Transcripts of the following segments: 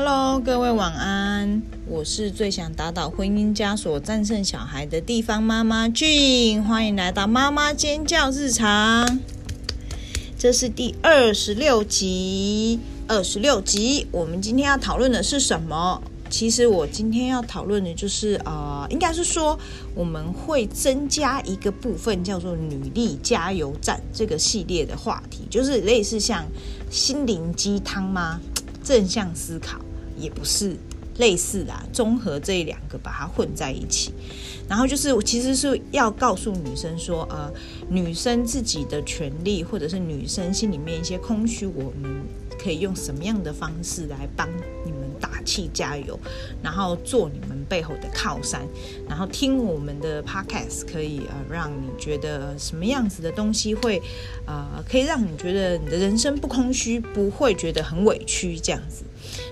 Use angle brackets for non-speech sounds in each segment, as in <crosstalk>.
Hello，各位晚安。我是最想打倒婚姻枷锁、战胜小孩的地方妈妈俊欢迎来到妈妈尖叫日常。这是第二十六集，二十六集。我们今天要讨论的是什么？其实我今天要讨论的就是啊、呃，应该是说我们会增加一个部分，叫做“女力加油站”这个系列的话题，就是类似像心灵鸡汤吗？正向思考也不是类似的，啊综合这两个把它混在一起，然后就是其实是要告诉女生说，呃，女生自己的权利，或者是女生心里面一些空虚，我们可以用什么样的方式来帮你打气加油，然后做你们背后的靠山，然后听我们的 podcast 可以呃让你觉得什么样子的东西会呃可以让你觉得你的人生不空虚，不会觉得很委屈这样子。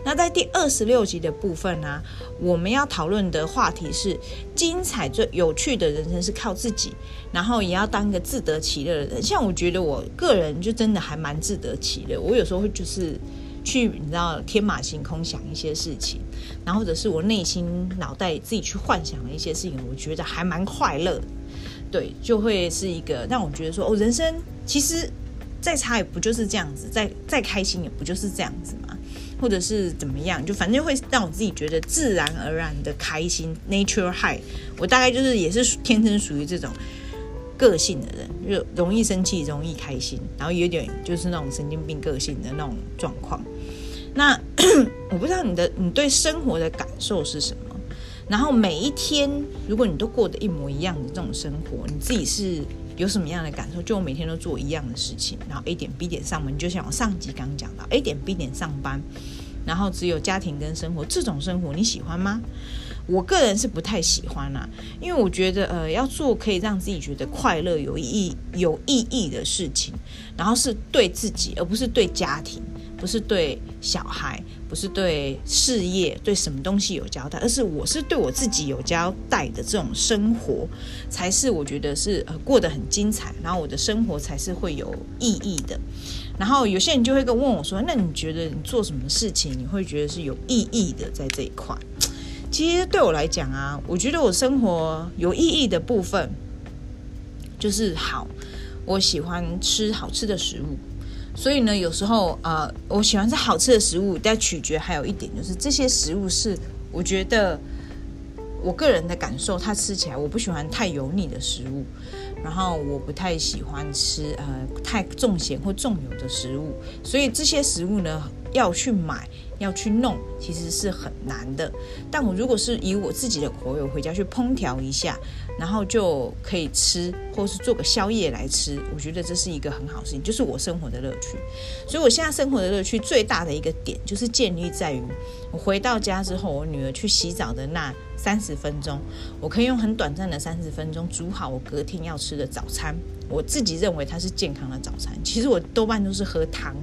那在第二十六集的部分呢、我们要讨论的话题是精彩最有趣的人生是靠自己，然后也要当个自得其乐的人。像我觉得我个人就真的还蛮自得其乐，我有时候会就是去你知道天马行空想一些事情，然后或者是我内心脑袋自己去幻想的一些事情，我觉得还蛮快乐。对，就会是一个让我觉得说哦，人生其实再差也不就是这样子，再再开心也不就是这样子嘛。或者是怎么样，就反正会让我自己觉得自然而然的开心，nature high。我大概就是也是天生属于这种个性的人，就容易生气，容易开心，然后有点就是那种神经病个性的那种状况。那 <coughs> 我不知道你的你对生活的感受是什么？然后每一天，如果你都过得一模一样的这种生活，你自己是有什么样的感受？就我每天都做一样的事情，然后 A 点 B 点上门，就像我上集刚讲到 A 点 B 点上班，然后只有家庭跟生活，这种生活你喜欢吗？我个人是不太喜欢啦，因为我觉得呃要做可以让自己觉得快乐、有意义、有意义的事情，然后是对自己，而不是对家庭。不是对小孩，不是对事业，对什么东西有交代，而是我是对我自己有交代的这种生活，才是我觉得是呃过得很精彩，然后我的生活才是会有意义的。然后有些人就会跟问我说：“那你觉得你做什么事情，你会觉得是有意义的？”在这一块，其实对我来讲啊，我觉得我生活有意义的部分就是好，我喜欢吃好吃的食物。所以呢，有时候呃，我喜欢吃好吃的食物，但取决还有一点就是这些食物是我觉得我个人的感受，它吃起来我不喜欢太油腻的食物，然后我不太喜欢吃呃太重咸或重油的食物，所以这些食物呢要去买。要去弄，其实是很难的。但我如果是以我自己的口味，我回家去烹调一下，然后就可以吃，或是做个宵夜来吃，我觉得这是一个很好事情，就是我生活的乐趣。所以我现在生活的乐趣最大的一个点，就是建立在于我回到家之后，我女儿去洗澡的那三十分钟，我可以用很短暂的三十分钟煮好我隔天要吃的早餐。我自己认为它是健康的早餐。其实我多半都是喝汤，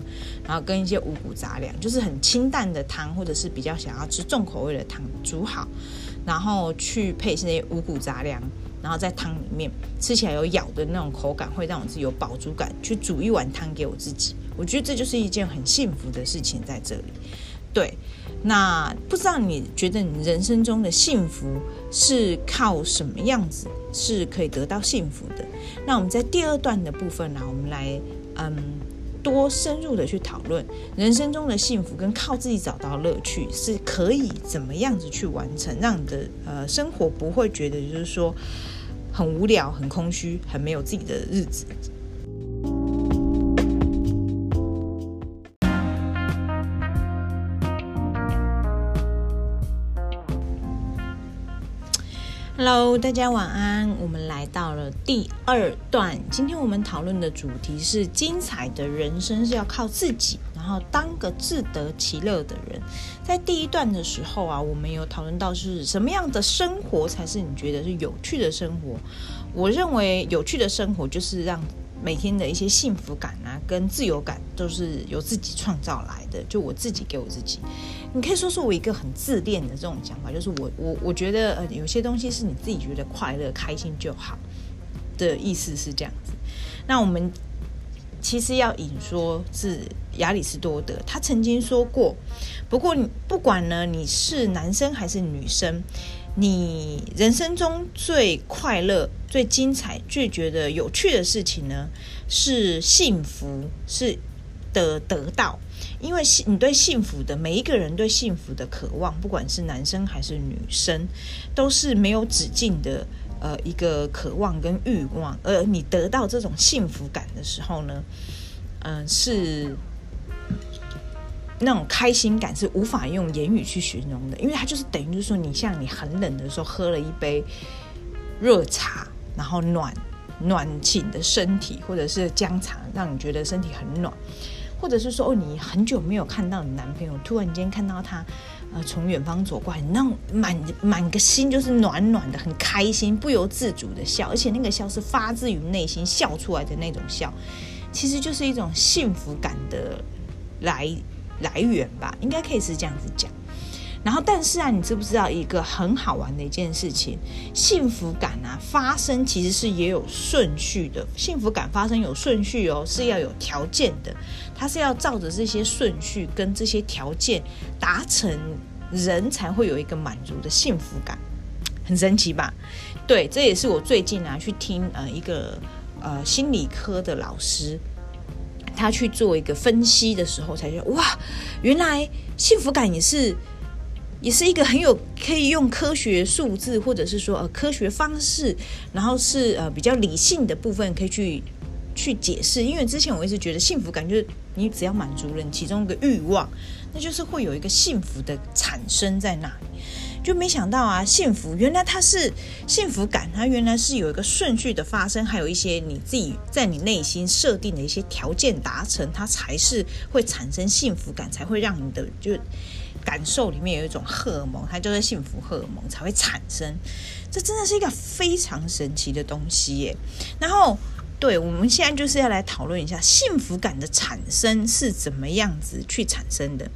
然后跟一些五谷杂粮，就是很清淡的汤，或者是比较想要吃重口味的汤煮好，然后去配这些五谷杂粮，然后在汤里面吃起来有咬的那种口感，会让我自己有饱足感。去煮一碗汤给我自己，我觉得这就是一件很幸福的事情在这里。对，那不知道你觉得你人生中的幸福是靠什么样子是可以得到幸福的？那我们在第二段的部分呢，我们来嗯多深入的去讨论人生中的幸福跟靠自己找到乐趣是可以怎么样子去完成，让你的呃生活不会觉得就是说很无聊、很空虚、很没有自己的日子。Hello，大家晚安。我们来到了第二段。今天我们讨论的主题是：精彩的人生是要靠自己，然后当个自得其乐的人。在第一段的时候啊，我们有讨论到是什么样的生活才是你觉得是有趣的生活。我认为有趣的生活就是让每天的一些幸福感啊，跟自由感都是由自己创造来的。就我自己给我自己。你可以说说我一个很自恋的这种想法，就是我我我觉得呃有些东西是你自己觉得快乐开心就好的意思是这样子。那我们其实要引说是亚里士多德，他曾经说过，不过不管呢你是男生还是女生，你人生中最快乐、最精彩、最觉得有趣的事情呢，是幸福，是的得到。因为你对幸福的每一个人对幸福的渴望，不管是男生还是女生，都是没有止境的。呃，一个渴望跟欲望，而你得到这种幸福感的时候呢，嗯、是那种开心感是无法用言语去形容的，因为它就是等于就是说，你像你很冷的时候喝了一杯热茶，然后暖暖起你的身体，或者是姜茶，让你觉得身体很暖。或者是说，哦，你很久没有看到你男朋友，突然间看到他，呃，从远方走过来，那满满个心就是暖暖的，很开心，不由自主的笑，而且那个笑是发自于内心笑出来的那种笑，其实就是一种幸福感的来来源吧，应该可以是这样子讲。然后，但是啊，你知不知道一个很好玩的一件事情？幸福感啊，发生其实是也有顺序的。幸福感发生有顺序哦，是要有条件的。它是要照着这些顺序跟这些条件达成，人才会有一个满足的幸福感。很神奇吧？对，这也是我最近啊去听呃一个呃心理科的老师，他去做一个分析的时候，才觉得哇，原来幸福感也是。也是一个很有可以用科学数字，或者是说呃科学方式，然后是呃比较理性的部分可以去去解释。因为之前我一直觉得幸福感就是你只要满足了其中一个欲望，那就是会有一个幸福的产生在那里。就没想到啊，幸福原来它是幸福感，它原来是有一个顺序的发生，还有一些你自己在你内心设定的一些条件达成，它才是会产生幸福感，才会让你的就。感受里面有一种荷尔蒙，它就是幸福荷尔蒙才会产生。这真的是一个非常神奇的东西耶。然后，对，我们现在就是要来讨论一下幸福感的产生是怎么样子去产生的。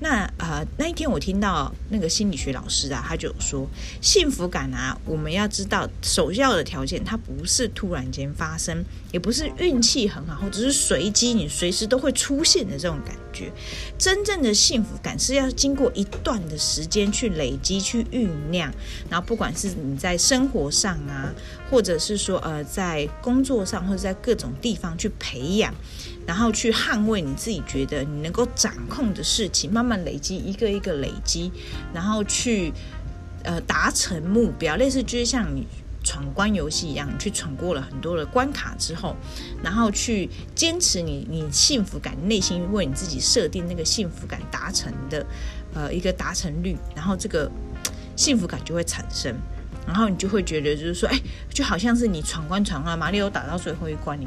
那呃，那一天我听到那个心理学老师啊，他就说，幸福感啊，我们要知道首要的条件，它不是突然间发生，也不是运气很好，或者是随机，你随时都会出现的这种感觉。真正的幸福感是要经过一段的时间去累积、去酝酿，然后不管是你在生活上啊，或者是说呃在工作上，或者在各种地方去培养。然后去捍卫你自己觉得你能够掌控的事情，慢慢累积，一个一个累积，然后去呃达成目标。类似就是像你闯关游戏一样，你去闯过了很多的关卡之后，然后去坚持你你幸福感，内心为你自己设定那个幸福感达成的呃一个达成率，然后这个幸福感就会产生，然后你就会觉得就是说，哎，就好像是你闯关闯完，马里奥打到最后一关，你。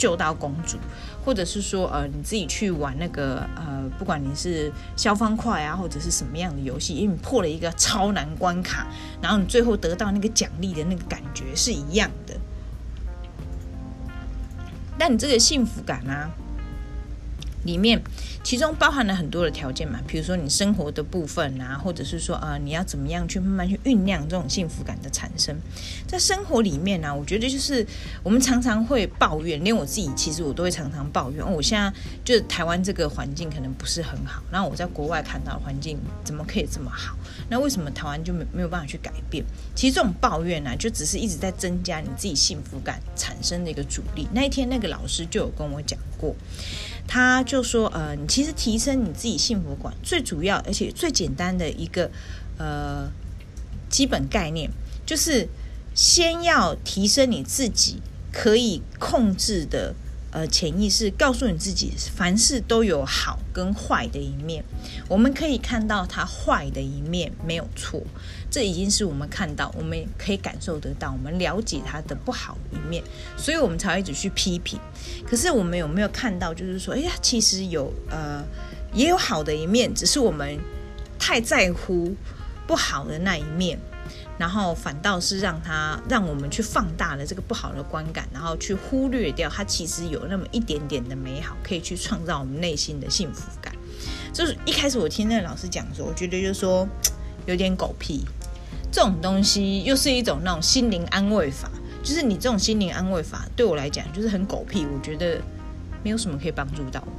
救到公主，或者是说，呃，你自己去玩那个，呃，不管你是消方块啊，或者是什么样的游戏，因为你破了一个超难关卡，然后你最后得到那个奖励的那个感觉是一样的。但你这个幸福感啊，里面。其中包含了很多的条件嘛，比如说你生活的部分啊，或者是说啊、呃，你要怎么样去慢慢去酝酿这种幸福感的产生。在生活里面呢、我觉得就是我们常常会抱怨，连我自己其实我都会常常抱怨。我现在就是台湾这个环境可能不是很好，然后我在国外看到环境怎么可以这么好？那为什么台湾就没没有办法去改变？其实这种抱怨呢、就只是一直在增加你自己幸福感产生的一个阻力。那一天那个老师就有跟我讲过。他就说：“呃，你其实提升你自己幸福感最主要，而且最简单的一个呃基本概念，就是先要提升你自己可以控制的。”呃，潜意识告诉你自己，凡事都有好跟坏的一面。我们可以看到它坏的一面，没有错。这已经是我们看到，我们可以感受得到，我们了解它的不好一面，所以我们才会一直去批评。可是我们有没有看到，就是说，哎呀，其实有呃，也有好的一面，只是我们太在乎不好的那一面。然后反倒是让他让我们去放大了这个不好的观感，然后去忽略掉它其实有那么一点点的美好，可以去创造我们内心的幸福感。就是一开始我听那个老师讲的时候，我觉得就是说有点狗屁，这种东西又是一种那种心灵安慰法，就是你这种心灵安慰法对我来讲就是很狗屁。我觉得没有什么可以帮助到我。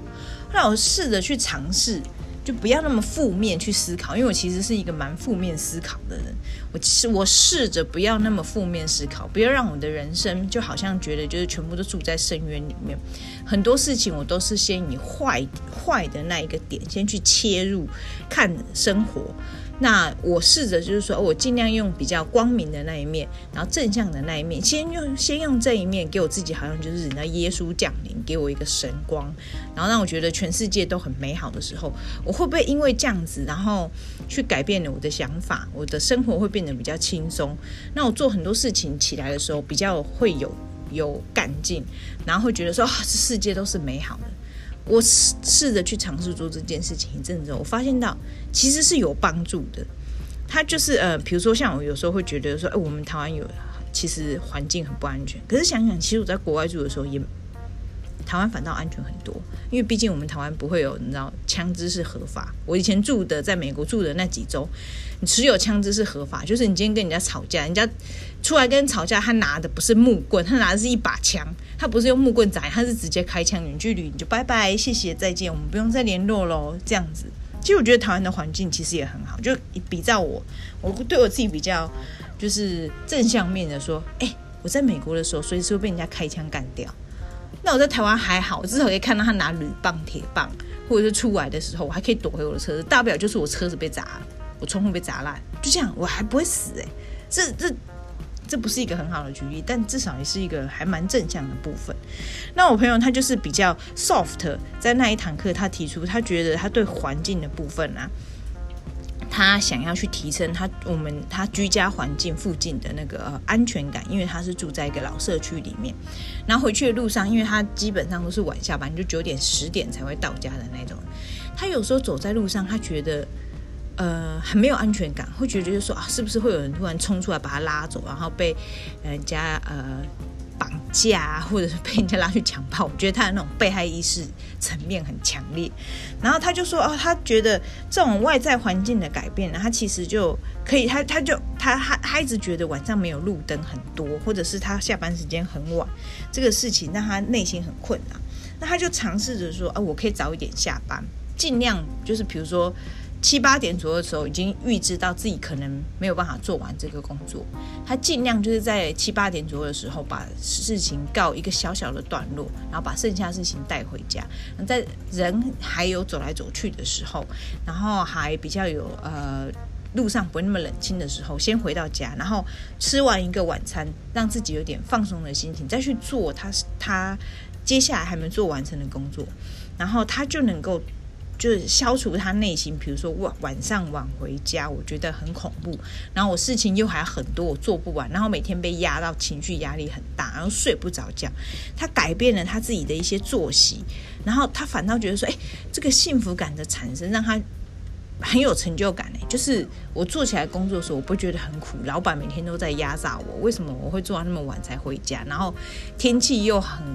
后来我试着去尝试。就不要那么负面去思考，因为我其实是一个蛮负面思考的人。我试我试着不要那么负面思考，不要让我的人生就好像觉得就是全部都住在深渊里面。很多事情我都是先以坏坏的那一个点先去切入看生活。那我试着就是说，我尽量用比较光明的那一面，然后正向的那一面，先用先用这一面给我自己，好像就是人家耶稣降临，给我一个神光，然后让我觉得全世界都很美好的时候，我会不会因为这样子，然后去改变了我的想法，我的生活会变得比较轻松？那我做很多事情起来的时候，比较会有有干劲，然后会觉得说，啊，这世界都是美好的。我试试着去尝试做这件事情一阵子，我发现到其实是有帮助的。他就是呃，比如说像我有时候会觉得说，哎，我们台湾有其实环境很不安全。可是想想，其实我在国外住的时候，也台湾反倒安全很多。因为毕竟我们台湾不会有，你知道，枪支是合法。我以前住的在美国住的那几周，你持有枪支是合法，就是你今天跟人家吵架，人家出来跟人吵架，他拿的不是木棍，他拿的是一把枪。他不是用木棍砸，他是直接开枪，远距离你就拜拜，谢谢再见，我们不用再联络喽。这样子，其实我觉得台湾的环境其实也很好，就比照我，我对我自己比较就是正向面的说，哎、我在美国的时候随时会被人家开枪干掉，那我在台湾还好，我至少可以看到他拿铝棒、铁棒，或者是出来的时候，我还可以躲回我的车子，大不了就是我车子被砸，我窗户被砸烂，就这样，我还不会死哎、欸，这这。这不是一个很好的举例，但至少也是一个还蛮正向的部分。那我朋友他就是比较 soft，在那一堂课他提出，他觉得他对环境的部分啊，他想要去提升他我们他居家环境附近的那个安全感，因为他是住在一个老社区里面。然后回去的路上，因为他基本上都是晚下班，就九点十点才会到家的那种。他有时候走在路上，他觉得。呃，很没有安全感，会觉得就是说啊，是不是会有人突然冲出来把他拉走，然后被人家呃绑架啊，或者是被人家拉去强暴？我觉得他的那种被害意识层面很强烈。然后他就说哦，他觉得这种外在环境的改变呢，他其实就可以，他他就他他他一直觉得晚上没有路灯很多，或者是他下班时间很晚，这个事情让他内心很困难。那他就尝试着说啊，我可以早一点下班，尽量就是比如说。七八点左右的时候，已经预知到自己可能没有办法做完这个工作，他尽量就是在七八点左右的时候把事情告一个小小的段落，然后把剩下事情带回家。在人还有走来走去的时候，然后还比较有呃路上不会那么冷清的时候，先回到家，然后吃完一个晚餐，让自己有点放松的心情，再去做他他接下来还没做完成的工作，然后他就能够。就是消除他内心，比如说晚晚上晚回家，我觉得很恐怖。然后我事情又还很多，我做不完。然后每天被压到，情绪压力很大，然后睡不着觉。他改变了他自己的一些作息，然后他反倒觉得说，哎，这个幸福感的产生让他很有成就感。哎，就是我做起来工作的时候，我不觉得很苦。老板每天都在压榨我，为什么我会做到那么晚才回家？然后天气又很。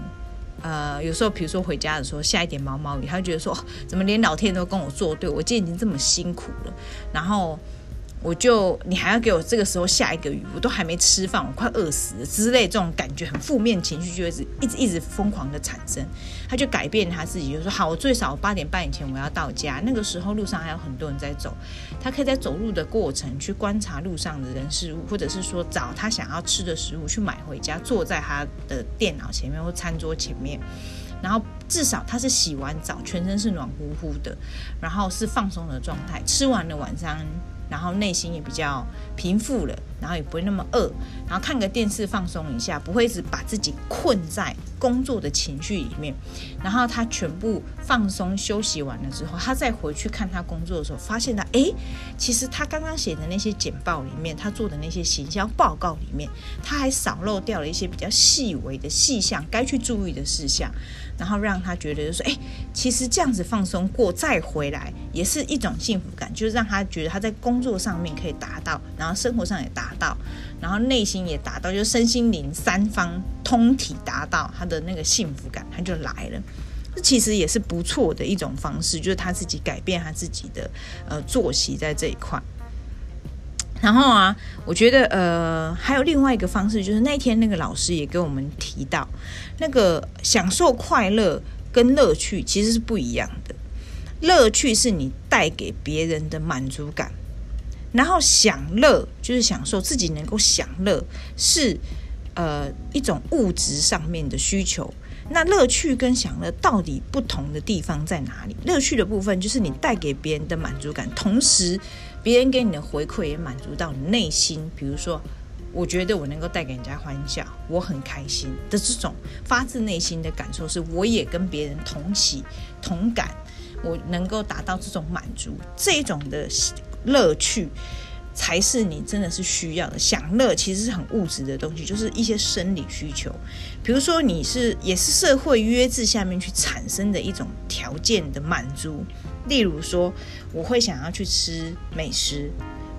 呃，有时候比如说回家的时候下一点毛毛雨，他就觉得说，怎么连老天都跟我作对？我今天已经这么辛苦了，然后。我就你还要给我这个时候下一个雨，我都还没吃饭，我快饿死了之类这种感觉，很负面情绪就会一直一直一直疯狂的产生。他就改变他自己，就说好，我最少八点半以前我要到家。那个时候路上还有很多人在走，他可以在走路的过程去观察路上的人事物，或者是说找他想要吃的食物去买回家，坐在他的电脑前面或餐桌前面，然后至少他是洗完澡，全身是暖乎乎的，然后是放松的状态，吃完了晚餐。然后内心也比较平复了，然后也不会那么饿，然后看个电视放松一下，不会一直把自己困在工作的情绪里面。然后他全部放松休息完了之后，他再回去看他工作的时候，发现他诶，其实他刚刚写的那些简报里面，他做的那些行销报告里面，他还少漏掉了一些比较细微的细项，该去注意的事项。然后让他觉得就说，哎，其实这样子放松过再回来也是一种幸福感，就是让他觉得他在工作上面可以达到，然后生活上也达到，然后内心也达到，就身心灵三方通体达到他的那个幸福感，他就来了。这其实也是不错的一种方式，就是他自己改变他自己的呃作息在这一块。然后啊，我觉得呃，还有另外一个方式，就是那天那个老师也跟我们提到，那个享受快乐跟乐趣其实是不一样的。乐趣是你带给别人的满足感，然后享乐就是享受自己能够享乐，是呃一种物质上面的需求。那乐趣跟享乐到底不同的地方在哪里？乐趣的部分就是你带给别人的满足感，同时别人给你的回馈也满足到你内心。比如说，我觉得我能够带给人家欢笑，我很开心的这种发自内心的感受，是我也跟别人同喜同感，我能够达到这种满足，这种的乐趣。才是你真的是需要的。享乐其实是很物质的东西，就是一些生理需求。比如说，你是也是社会约制下面去产生的一种条件的满足。例如说，我会想要去吃美食，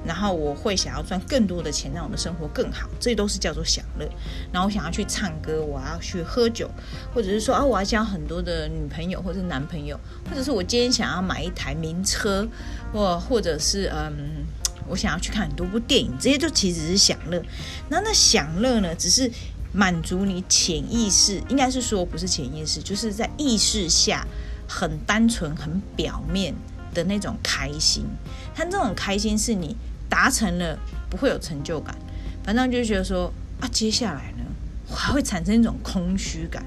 然后我会想要赚更多的钱，让我的生活更好，这都是叫做享乐。然后我想要去唱歌，我要去喝酒，或者是说啊，我要交很多的女朋友或者男朋友，或者是我今天想要买一台名车，或或者是嗯。我想要去看很多部电影，这些就其实是享乐。那那享乐呢，只是满足你潜意识，应该是说不是潜意识，就是在意识下很单纯、很表面的那种开心。它这种开心是你达成了，不会有成就感，反正就觉得说啊，接下来呢，我还会产生一种空虚感。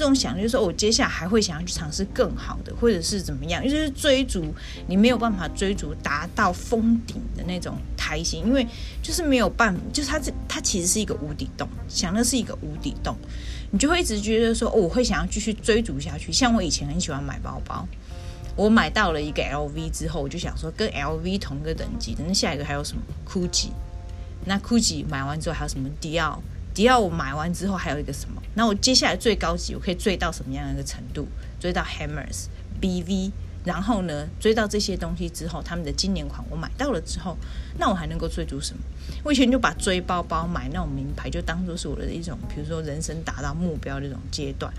这种想就是说，我接下来还会想要去尝试更好的，或者是怎么样，就是追逐你没有办法追逐达到峰顶的那种开心，因为就是没有办法，就是它这它其实是一个无底洞，想的是一个无底洞，你就会一直觉得说，哦，我会想要继续追逐下去。像我以前很喜欢买包包，我买到了一个 LV 之后，我就想说跟 LV 同个等级的，那下一个还有什么 GUCCI？那 GUCCI 买完之后还有什么 Dior？迪奥我买完之后还有一个什么？那我接下来最高级，我可以追到什么样的一个程度？追到 Hammers、BV，然后呢，追到这些东西之后，他们的经典款我买到了之后，那我还能够追逐什么？我以前就把追包包、买那种名牌，就当做是我的一种，比如说人生达到目标的一种阶段。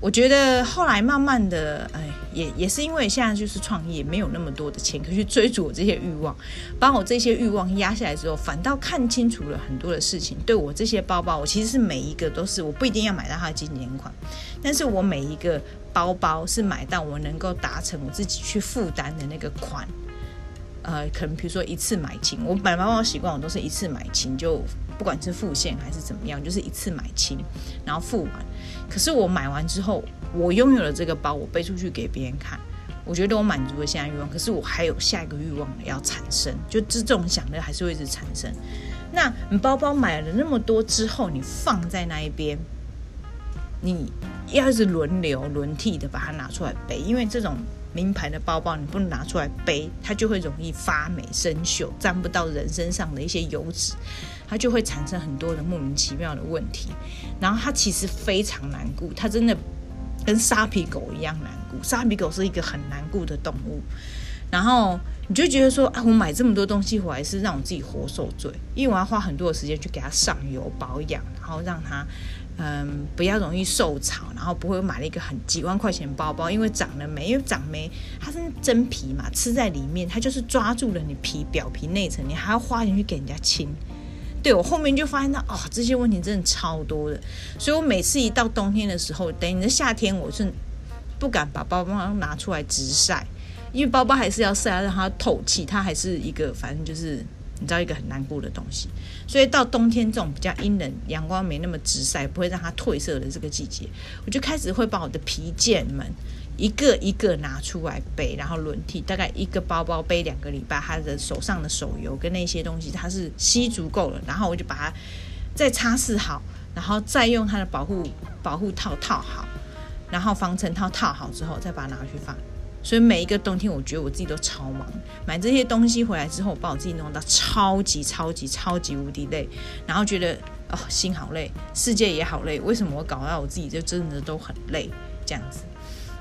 我觉得后来慢慢的，哎，也也是因为现在就是创业，没有那么多的钱可以去追逐我这些欲望，把我这些欲望压下来之后，反倒看清楚了很多的事情。对我这些包包，我其实是每一个都是，我不一定要买到它的经典款，但是我每一个包包是买到我能够达成我自己去负担的那个款。呃，可能比如说一次买清，我买包包习惯我都是一次买清，就不管是付现还是怎么样，就是一次买清，然后付完。可是我买完之后，我拥有了这个包，我背出去给别人看，我觉得我满足了现在欲望。可是我还有下一个欲望要产生，就这种想的还是会一直产生。那你包包买了那么多之后，你放在那一边，你要是轮流轮替的把它拿出来背，因为这种。名牌的包包你不能拿出来背，它就会容易发霉生锈，沾不到人身上的一些油脂，它就会产生很多的莫名其妙的问题。然后它其实非常难过，它真的跟沙皮狗一样难过。沙皮狗是一个很难顾的动物。然后你就觉得说，啊，我买这么多东西回来是让我自己活受罪，因为我要花很多的时间去给它上油保养，然后让它。嗯，不要容易受潮，然后不会买了一个很几万块钱包包，因为长了霉，因为长霉它是真皮嘛，吃在里面，它就是抓住了你皮表皮内层，你还要花钱去给人家清。对，我后面就发现到，哦，这些问题真的超多的，所以我每次一到冬天的时候，等你的夏天，我是不敢把包包拿出来直晒，因为包包还是要晒，让它透气，它还是一个反正就是。你知道一个很难过的东西，所以到冬天这种比较阴冷、阳光没那么直晒，不会让它褪色的这个季节，我就开始会把我的皮件们一个一个拿出来背，然后轮替，大概一个包包背两个礼拜，他的手上的手油跟那些东西它是吸足够了，然后我就把它再擦拭好，然后再用它的保护保护套套好，然后防尘套套好之后，再把它拿回去放。所以每一个冬天，我觉得我自己都超忙。买这些东西回来之后，我把我自己弄到超级超级超级无敌累，然后觉得哦，心好累，世界也好累。为什么我搞到我自己就真的都很累这样子？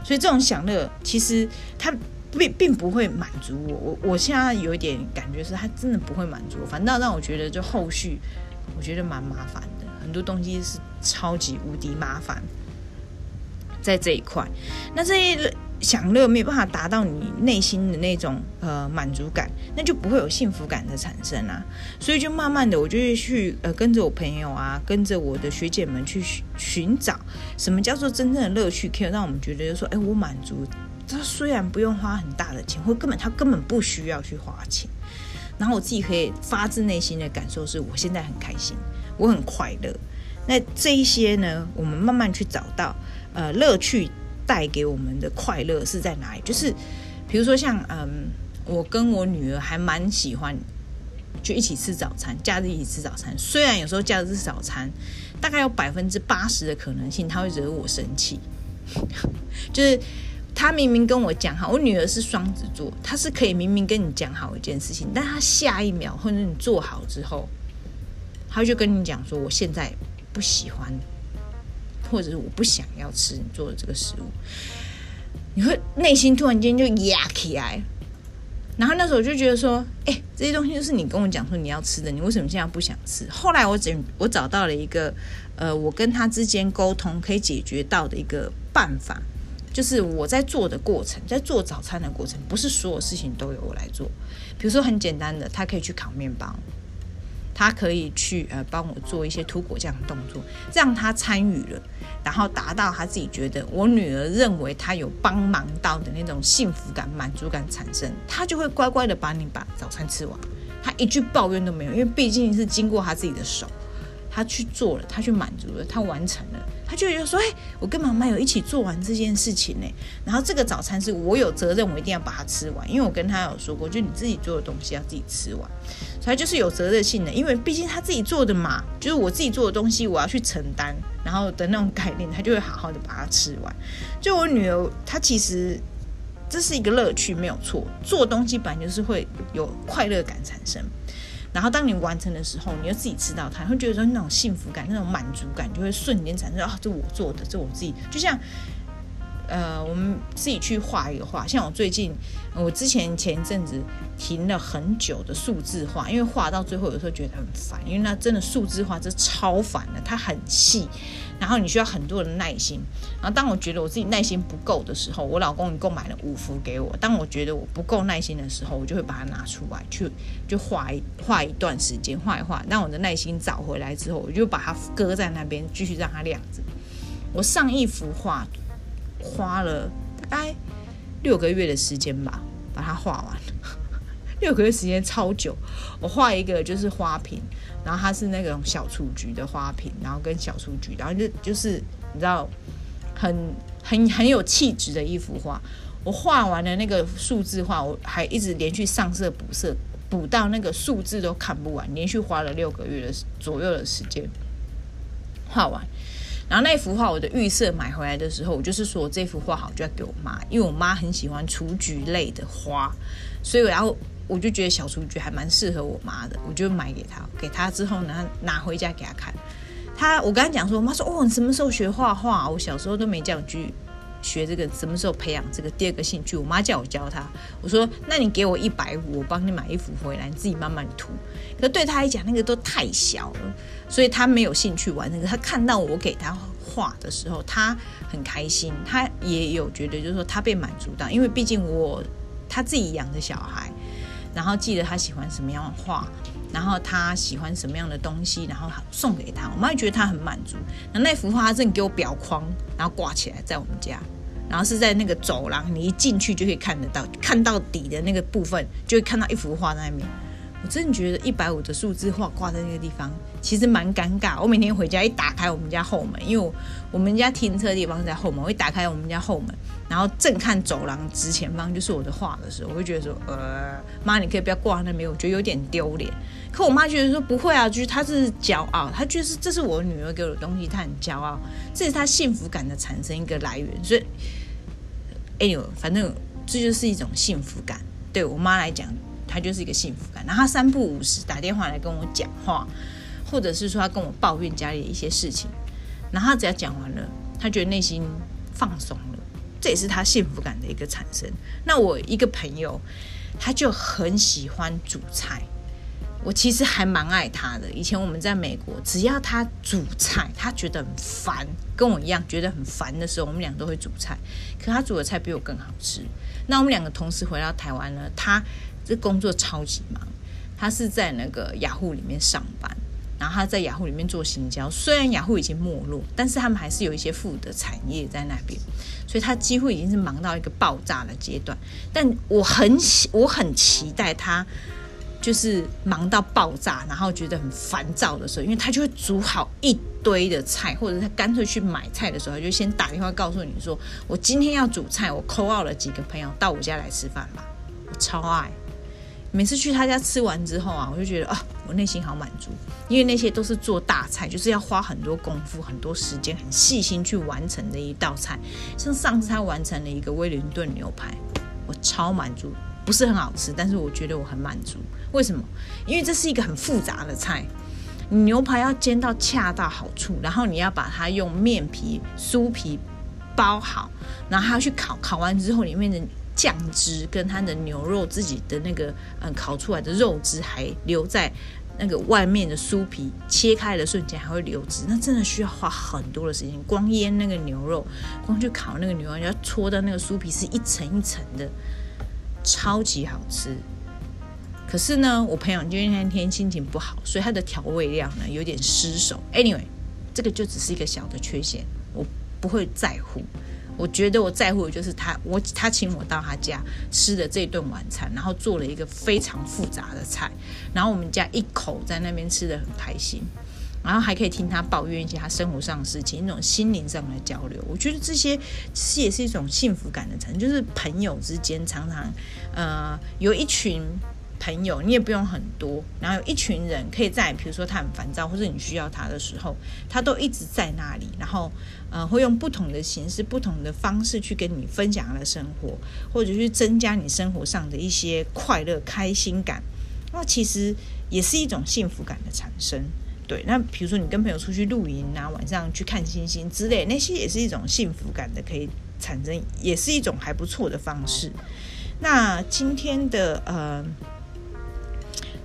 所以这种享乐其实它并并不会满足我。我我现在有一点感觉是，它真的不会满足我，反倒让我觉得就后续我觉得蛮麻烦的，很多东西是超级无敌麻烦在这一块。那这一享乐没有办法达到你内心的那种呃满足感，那就不会有幸福感的产生啊。所以就慢慢的，我就会去呃跟着我朋友啊，跟着我的学姐们去寻找什么叫做真正的乐趣，可以让我们觉得就说，哎，我满足。他虽然不用花很大的钱，或根本他根本不需要去花钱，然后我自己可以发自内心的感受是，我现在很开心，我很快乐。那这一些呢，我们慢慢去找到呃乐趣。带给我们的快乐是在哪里？就是比如说像嗯，我跟我女儿还蛮喜欢就一起吃早餐，假日一起吃早餐。虽然有时候假日吃早餐，大概有百分之八十的可能性她会惹我生气。<laughs> 就是她明明跟我讲好，我女儿是双子座，她是可以明明跟你讲好一件事情，但她下一秒或者你做好之后，她就跟你讲说：“我现在不喜欢。”或者是我不想要吃你做的这个食物，你会内心突然间就压起来，然后那时候我就觉得说，哎、这些东西就是你跟我讲说你要吃的，你为什么现在不想吃？后来我整我找到了一个，呃，我跟他之间沟通可以解决到的一个办法，就是我在做的过程，在做早餐的过程，不是所有事情都由我来做，比如说很简单的，他可以去烤面包。他可以去呃帮我做一些涂果酱的动作，让他参与了，然后达到他自己觉得我女儿认为她有帮忙到的那种幸福感、满足感产生，他就会乖乖的把你把早餐吃完，他一句抱怨都没有，因为毕竟是经过他自己的手。他去做了，他去满足了，他完成了，他就觉得说：“哎，我跟妈妈有一起做完这件事情呢。”然后这个早餐是我有责任，我一定要把它吃完，因为我跟他有说过，就你自己做的东西要自己吃完，所以就是有责任性的，因为毕竟他自己做的嘛，就是我自己做的东西，我要去承担，然后的那种概念，他就会好好的把它吃完。就我女儿，她其实这是一个乐趣，没有错，做东西本来就是会有快乐感产生。然后当你完成的时候，你又自己吃到它，会觉得说那种幸福感、那种满足感就会瞬间产生啊！这我做的，这我自己，就像呃，我们自己去画一个画。像我最近，我之前前一阵子停了很久的数字画，因为画到最后有时候觉得很烦，因为那真的数字画这超烦的，它很细。然后你需要很多的耐心。然后当我觉得我自己耐心不够的时候，我老公一共买了五幅给我。当我觉得我不够耐心的时候，我就会把它拿出来去就画一画一段时间，画一画。当我的耐心找回来之后，我就把它搁在那边，继续让它晾着。我上一幅画花了大概六个月的时间吧，把它画完。<laughs> 六个月时间超久。我画一个就是花瓶。然后它是那种小雏菊的花瓶，然后跟小雏菊，然后就就是你知道，很很很有气质的一幅画。我画完了那个数字画，我还一直连续上色补色，补到那个数字都看不完，连续花了六个月的左右的时间画完。然后那幅画我的预设买回来的时候，我就是说这幅画好就要给我妈，因为我妈很喜欢雏菊类的花，所以我要。我就觉得小雏菊还蛮适合我妈的，我就买给她。给她之后呢，拿回家给她看。她，我跟她讲说，我妈说，哦，你什么时候学画画？我小时候都没这样去学这个，什么时候培养这个第二个兴趣？我妈叫我教她。我说，那你给我一百五，我帮你买一幅回来，你自己慢慢涂。可对她来讲，那个都太小了，所以她没有兴趣玩那个。她看到我给她画的时候，她很开心，她也有觉得就是说她被满足到，因为毕竟我她自己养的小孩。然后记得他喜欢什么样的画，然后他喜欢什么样的东西，然后送给他。我妈觉得他很满足。那那幅画他正给我裱框，然后挂起来在我们家，然后是在那个走廊，你一进去就可以看得到，看到底的那个部分就会看到一幅画在那边。我真的觉得一百五的数字画挂在那个地方，其实蛮尴尬。我每天回家一打开我们家后门，因为我我们家停车的地方是在后门，我一打开我们家后门，然后正看走廊直前方就是我的画的时候，我会觉得说，呃，妈，你可以不要挂那边，我觉得有点丢脸。可我妈觉得说不会啊，就是她是骄傲，她觉得是这是我女儿给我的东西，她很骄傲，这是她幸福感的产生一个来源。所以，anyway，反正这就是一种幸福感，对我妈来讲。她就是一个幸福感，然后她三不五时打电话来跟我讲话，或者是说她跟我抱怨家里的一些事情，然后她只要讲完了，她觉得内心放松，这也是他幸福感的一个产生。那我一个朋友，他就很喜欢煮菜，我其实还蛮爱他的。以前我们在美国，只要他煮菜，他觉得很烦，跟我一样觉得很烦的时候，我们俩都会煮菜。可他煮的菜比我更好吃。那我们两个同时回到台湾呢，他这工作超级忙，他是在那个雅虎里面上班，然后他在雅虎里面做行销。虽然雅虎已经没落，但是他们还是有一些副的产业在那边，所以他几乎已经是忙到一个爆炸的阶段。但我很喜，我很期待他。就是忙到爆炸，然后觉得很烦躁的时候，因为他就会煮好一堆的菜，或者他干脆去买菜的时候，就先打电话告诉你说：“我今天要煮菜，我 call out 了几个朋友到我家来吃饭吧。”我超爱，每次去他家吃完之后啊，我就觉得啊，我内心好满足，因为那些都是做大菜，就是要花很多功夫、很多时间、很细心去完成的一道菜。像上次他完成了一个威灵顿牛排，我超满足。不是很好吃，但是我觉得我很满足。为什么？因为这是一个很复杂的菜，牛排要煎到恰到好处，然后你要把它用面皮、酥皮包好，然后还要去烤，烤完之后里面的酱汁跟它的牛肉自己的那个嗯烤出来的肉汁还留在那个外面的酥皮切开的瞬间还会流汁，那真的需要花很多的时间。光腌那个牛肉，光去烤那个牛肉，要搓到那个酥皮是一层一层的。超级好吃，可是呢，我朋友今天天心情不好，所以他的调味料呢有点失手。Anyway，这个就只是一个小的缺陷，我不会在乎。我觉得我在乎的就是他，我他请我到他家吃的这顿晚餐，然后做了一个非常复杂的菜，然后我们家一口在那边吃得很开心。然后还可以听他抱怨一些他生活上的事情，那种心灵上的交流，我觉得这些其实也是一种幸福感的产生。就是朋友之间常常，呃，有一群朋友，你也不用很多，然后有一群人可以在，比如说他很烦躁或者你需要他的时候，他都一直在那里，然后呃，会用不同的形式、不同的方式去跟你分享他的生活，或者去增加你生活上的一些快乐、开心感。那其实也是一种幸福感的产生。对，那比如说你跟朋友出去露营啊，晚上去看星星之类，那些也是一种幸福感的，可以产生，也是一种还不错的方式。那今天的呃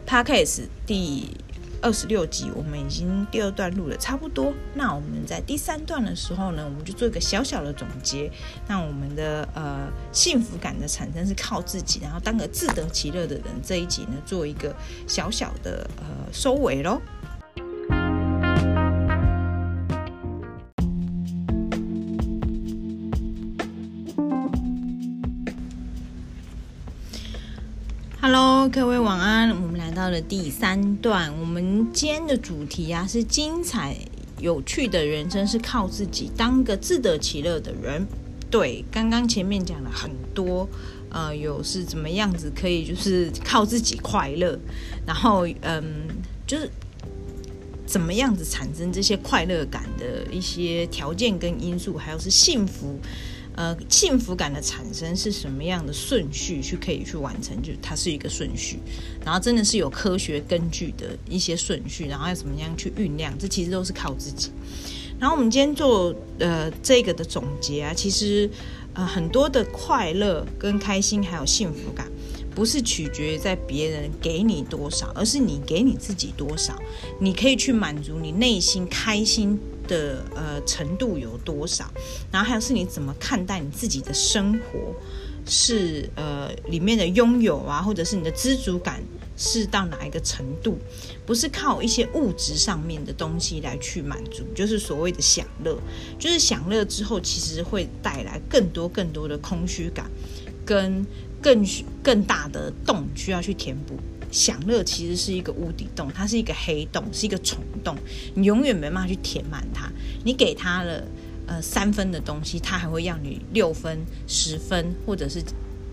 ，Podcast 第二十六集，我们已经第二段录了差不多。那我们在第三段的时候呢，我们就做一个小小的总结。那我们的呃幸福感的产生是靠自己，然后当个自得其乐的人。这一集呢，做一个小小的呃收尾喽。Hello，各位晚安。到了第三段。我们今天的主题啊是精彩有趣的人生是靠自己，当个自得其乐的人。对，刚刚前面讲了很多，呃，有是怎么样子可以就是靠自己快乐，然后嗯，就是怎么样子产生这些快乐感的一些条件跟因素，还有是幸福。呃，幸福感的产生是什么样的顺序去可以去完成？就它是一个顺序，然后真的是有科学根据的一些顺序，然后要怎么样去酝酿？这其实都是靠自己。然后我们今天做呃这个的总结啊，其实呃很多的快乐跟开心还有幸福感，不是取决于在别人给你多少，而是你给你自己多少，你可以去满足你内心开心的呃程度有多少，然后还有是你怎么看待你自己的生活，是呃里面的拥有啊，或者是你的知足感是到哪一个程度？不是靠一些物质上面的东西来去满足，就是所谓的享乐，就是享乐之后其实会带来更多更多的空虚感，跟更更大的洞需要去填补。享乐其实是一个无底洞，它是一个黑洞，是一个虫洞，你永远没办法去填满它。你给它了呃三分的东西，它还会要你六分、十分或者是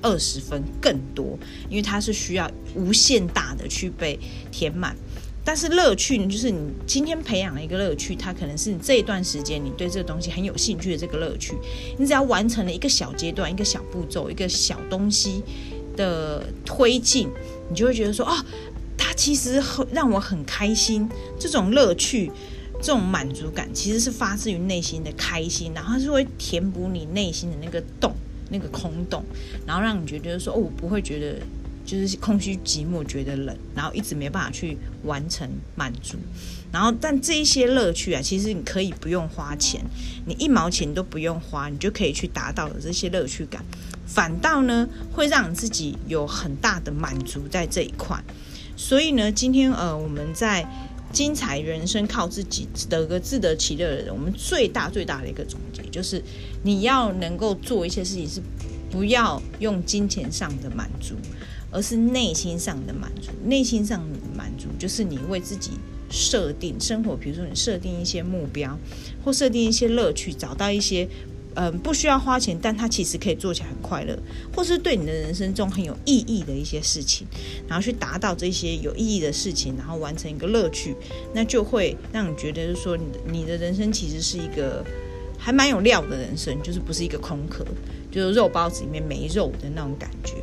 二十分更多，因为它是需要无限大的去被填满。但是乐趣呢，就是你今天培养了一个乐趣，它可能是你这一段时间你对这个东西很有兴趣的这个乐趣。你只要完成了一个小阶段、一个小步骤、一个小东西的推进。你就会觉得说，哦，它其实很让我很开心，这种乐趣、这种满足感，其实是发自于内心的开心，然后它是会填补你内心的那个洞、那个空洞，然后让你觉得说，哦，我不会觉得就是空虚寂寞，觉得冷，然后一直没办法去完成满足。然后，但这一些乐趣啊，其实你可以不用花钱，你一毛钱都不用花，你就可以去达到的这些乐趣感，反倒呢会让自己有很大的满足在这一块。所以呢，今天呃，我们在精彩人生靠自己得个自得其乐的人，我们最大最大的一个总结就是，你要能够做一些事情是。不要用金钱上的满足，而是内心上的满足。内心上的满足就是你为自己设定生活，比如说你设定一些目标，或设定一些乐趣，找到一些嗯、不需要花钱，但它其实可以做起来很快乐，或是对你的人生中很有意义的一些事情，然后去达到这些有意义的事情，然后完成一个乐趣，那就会让你觉得就是说你的你的人生其实是一个还蛮有料的人生，就是不是一个空壳。就是肉包子里面没肉的那种感觉。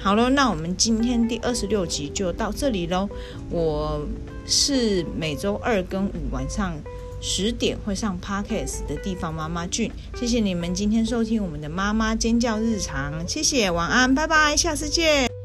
好了，那我们今天第二十六集就到这里喽。我是每周二跟五晚上十点会上 Podcast 的地方妈妈俊。谢谢你们今天收听我们的妈妈尖叫日常，谢谢，晚安，拜拜，下次见。